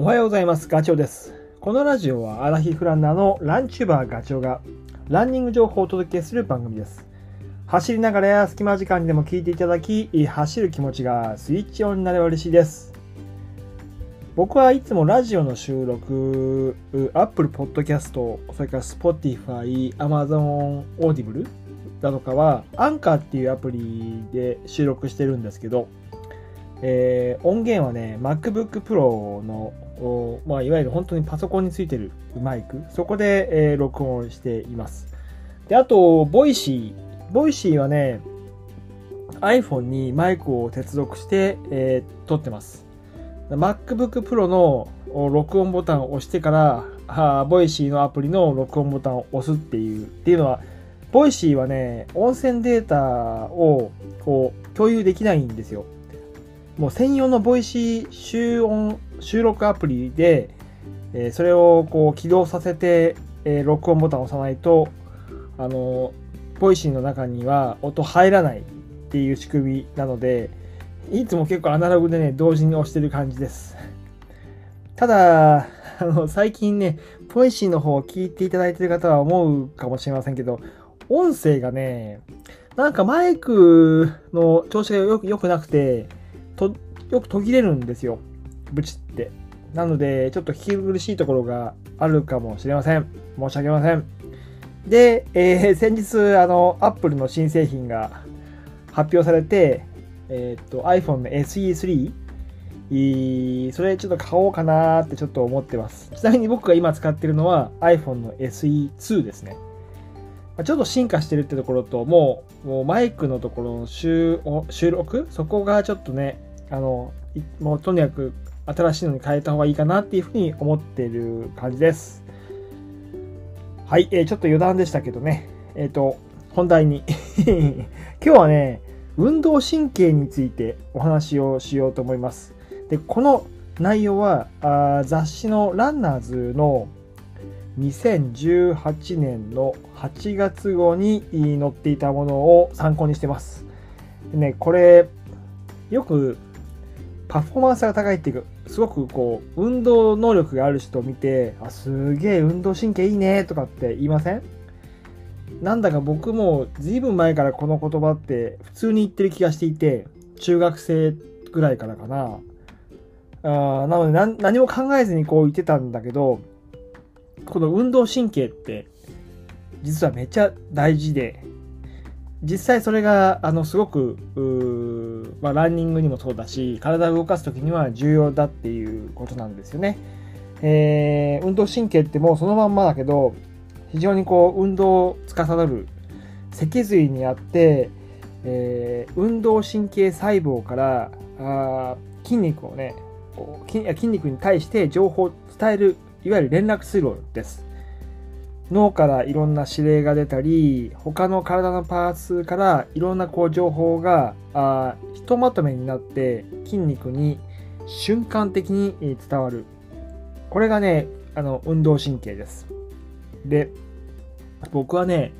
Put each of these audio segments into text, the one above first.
おはようございます。ガチョウです。このラジオはアラヒフランナーのランチューバーガチョウがランニング情報をお届けする番組です。走りながらや隙間時間にでも聞いていただき、走る気持ちがスイッチオンになれば嬉しいです。僕はいつもラジオの収録、Apple Podcast、それから Spotify、Amazon Audible だとかは、アンカーっていうアプリで収録してるんですけど、えー音源はね、MacBook Pro の、まあ、いわゆる本当にパソコンについてるマイク、そこで、えー録音しています。で、あと、 Voicy。Voicy はね、iPhone にマイクを接続して、えー撮ってます。MacBook Pro の録音ボタンを押してから、あ Voicy のアプリの録音ボタンを押すっていう、っていうのは、 Voicy はね、音声データをこう共有できないんですよ。もう専用の Voicy 収音、収録アプリで、えーそれをこう起動させて、えー録音ボタンを押さないと、あの、 Voicy の中には音入らないっていう仕組みなので、いつも結構アナログでね、同時に押してる感じです。ただ、あの、最近ね、 Voicy の方を聞いていただいてる方は思うかもしれませんけど、音声がね、なんかマイクの調子がよく良くなくて、とよく途切れるんですよ。ブチって。なので、ちょっと聞き苦しいところがあるかもしれません。申し訳ません。で、えー 先日、あの、Apple の新製品が発表されて、えーっと、iPhone の SE3、それちょっと買おうかなーってちょっと思ってます。ちなみに僕が今使ってるのは iPhone の SE2 ですね。ちょっと進化してるってところと、もう、もうマイクのところの収録？そこがちょっとね、あの、もうとにかく新しいのに変えた方がいいかなっていうふうに思ってる感じです。はい、えーちょっと余談でしたけどね。えっ、と、本題に。今日はね、運動神経についてお話をしようと思います。で、この内容はあ雑誌のランナーズの2018年の8月号に載っていたものを参考にしてます。ね、これ、よくパフォーマンスが高いっていうか、すごくこう、運動能力がある人を見て、あ、すげえ運動神経いいねとかって言いません？なんだか僕もずいぶん前からこの言葉って普通に言ってる気がしていて、中学生ぐらいからかな。あーなので何何も考えずにこう言ってたんだけど、この運動神経って実はめっちゃ大事で、実際それがあのすごく、まあ、ランニングにもそうだし体を動かす時には重要だっていうことなんですよね。えー運動神経ってもうそのまんまだけど非常にこう運動を司る脊髄にあって、えー運動神経細胞からあ筋肉をね筋筋肉に対して情報を伝えるいわゆる連絡通路です。脳からいろんな指令が出たり他の体のパーツからいろんなこう情報があひとまとめになって筋肉に瞬間的に伝わる。これがねあの運動神経です。で僕はね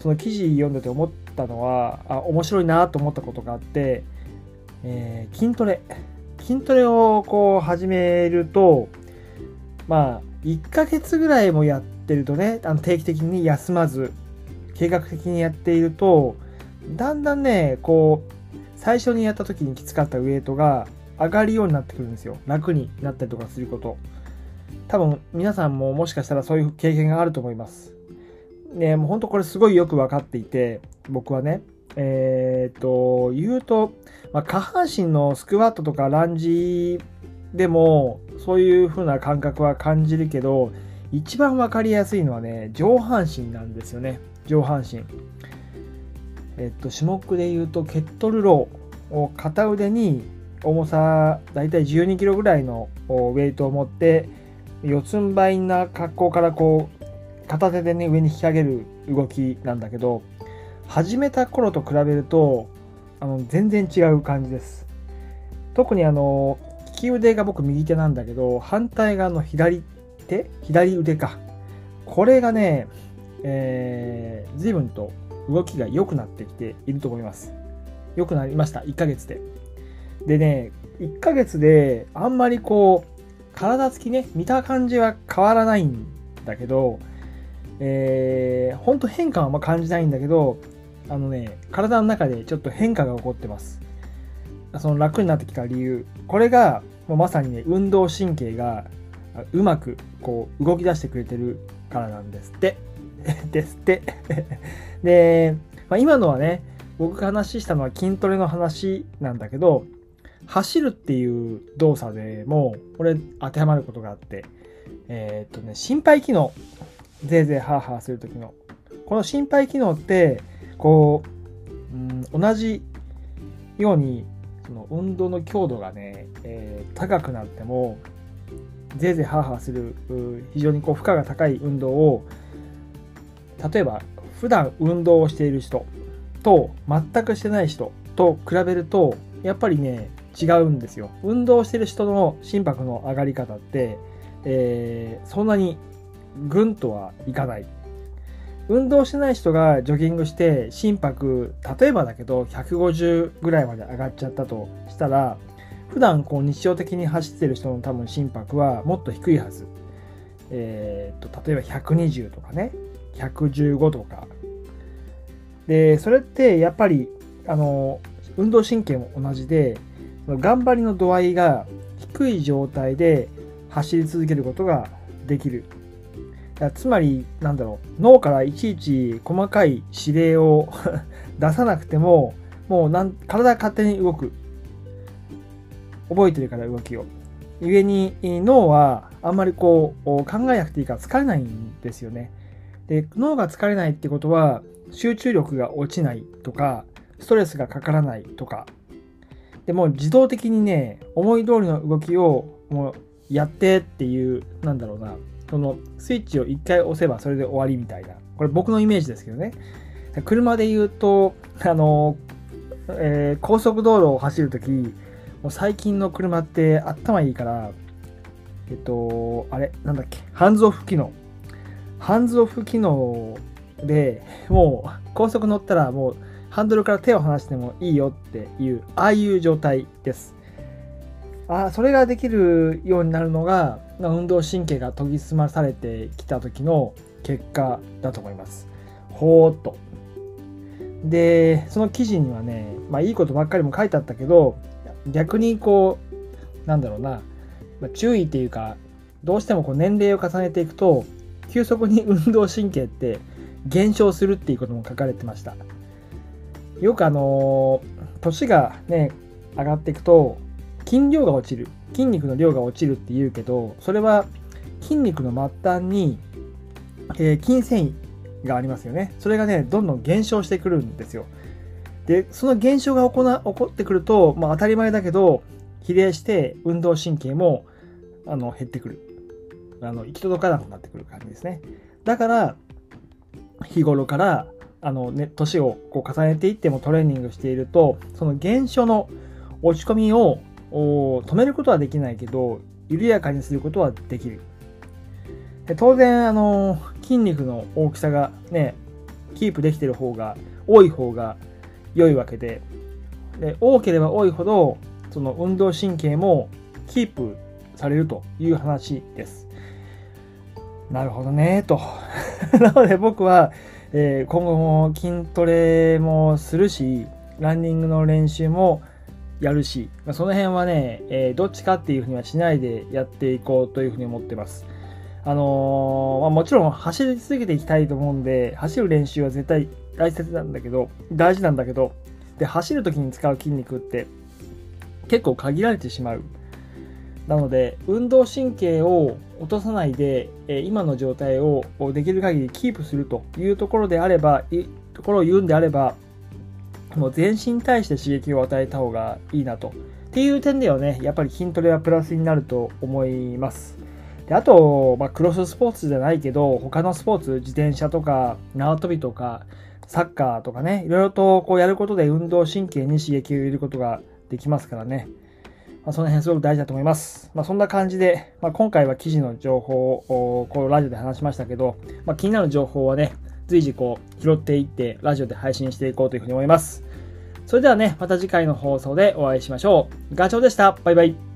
その記事読んでて思ったのはあ面白いなと思ったことがあって、えー筋トレ。筋トレをこう始めるとまあ1ヶ月ぐらいもやってるとねあの定期的に休まず計画的にやっているとだんだんねこう最初にやった時にきつかったウエイトが上がるようになってくるんですよ。楽になったりとかすること。多分皆さんももしかしたらそういう経験があると思います。ねもうほんとこれすごいよく分かっていて僕はね。えーっと言うと、まあ、下半身のスクワットとかランジでもそういう風な感覚は感じるけど一番分かりやすいのはね上半身なんですよね。上半身。えっと種目で言うとケットルローを片腕に重さだいたい1 2キロぐらいのウェイトを持って四つん這いな格好からこう片手でね上に引き上げる動きなんだけど始めた頃と比べるとあの全然違う感じです。特にあの利き腕が僕右手なんだけど反対側の左手左腕かこれがね、えー、随分と動きが良くなってきていると思います良くなりました1ヶ月ででね1ヶ月であんまりこう体つきね、見た感じは変わらないんだけど、えー、ほんと変化はあんま感じないんだけど、あのね、体の中でちょっと変化が起こってます。その楽になってきた理由。これが、もうまさにね、運動神経がうまくこう動き出してくれてるからなんですって。ですって。で、まあ、今のはね、僕が話したのは筋トレの話なんだけど、走るっていう動作でも、これ当てはまることがあって、えー、っとね、心肺機能。ぜいぜいハーハーするときの。この心肺機能って、こう、うん、同じように、その運動の強度がね、えー、高くなっても、ぜいぜいハーハーする、非常にこう負荷が高い運動を、例えば、普段運動をしている人と全くしてない人と比べると、やっぱりね、違うんですよ。運動してる人の心拍の上がり方って、えー、そんなにぐんとはいかない。運動してない人がジョギングして心拍、例えばだけど150ぐらいまで上がっちゃったとしたら、普段こう日常的に走ってる人の多分心拍はもっと低いはず。えー、っと、例えば120とかね、115とか。で、それってやっぱり、あの、運動神経も同じで、頑張りの度合いが低い状態で走り続けることができる。つまり、なんだろう、脳からいちいち細かい指令を 出さなくても、もうなん体勝手に動く。覚えてるから動きを。故に脳はあんまりこう考えなくていいから疲れないんですよね。で、脳が疲れないってことは集中力が落ちないとか、ストレスがかからないとか、でも自動的にね、思い通りの動きをもうやってっていう、なんだろうな、そのスイッチを一回押せばそれで終わりみたいな。これ僕のイメージですけどね。車で言うと、あの、えー、高速道路を走るとき、もう最近の車って頭いいから、えっと、あれ、なんだっけ、ハンズオフ機能。ハンズオフ機能でもう高速乗ったらもうハンドルから手を離してもいいよっていう、ああいう状態です。あそれができるようになるのが、運動神経が研ぎ澄まされてきた時の結果だと思います。ほーっと。で、その記事にはね、まあいいことばっかりも書いてあったけど、逆にこう、なんだろうな、まあ、注意っていうか、どうしてもこう年齢を重ねていくと、急速に運動神経って減少するっていうことも書かれてました。よくあの年がね上がっていくと筋量が落ちる。筋肉の量が落ちるって言うけどそれは筋肉の末端に、えー、筋繊維がありますよね。それがねどんどん減少してくるんですよ。でその減少が起こな起こってくると、まあ、当たり前だけど比例して運動神経もあの減ってくるあの行き届かなくなってくる感じですねだから日頃からあのね、年をこう重ねていってもトレーニングしていると、その減少の落ち込みを止めることはできないけど、緩やかにすることはできる。で当然、あの、筋肉の大きさがね、キープできてる方が、多い方が良いわけで、で多ければ多いほど、その運動神経もキープされるという話です。なるほどね、と。なので僕は、えー、今後も筋トレもするし、ランニングの練習もやるし、ま、その辺はね、えー、どっちかっていうふうにはしないでやっていこうというふうに思ってます。あのー、まあ、もちろん走り続けていきたいと思うんで、走る練習は絶対大切なんだけど、大事なんだけど、で、走る時に使う筋肉って結構限られてしまう。なので、運動神経を落とさないで、今の状態をできる限りキープするというところであれば、いところを言うんであれば、もう全身に対して刺激を与えた方がいいなと。っていう点ではね、やっぱり筋トレはプラスになると思います。であと、まあ、クロススポーツじゃないけど、他のスポーツ、自転車とか、縄跳びとか、サッカーとかね、いろいろとこうやることで運動神経に刺激を入れることができますからね。まあ、その辺すごく大事だと思います。まあ、そんな感じで、まあ、今回は記事の情報をこうラジオで話しましたけど、まあ、気になる情報はね、随時こう拾っていってラジオで配信していこうというふうに思います。それではね、また次回の放送でお会いしましょう。ガチョウでした。バイバイ。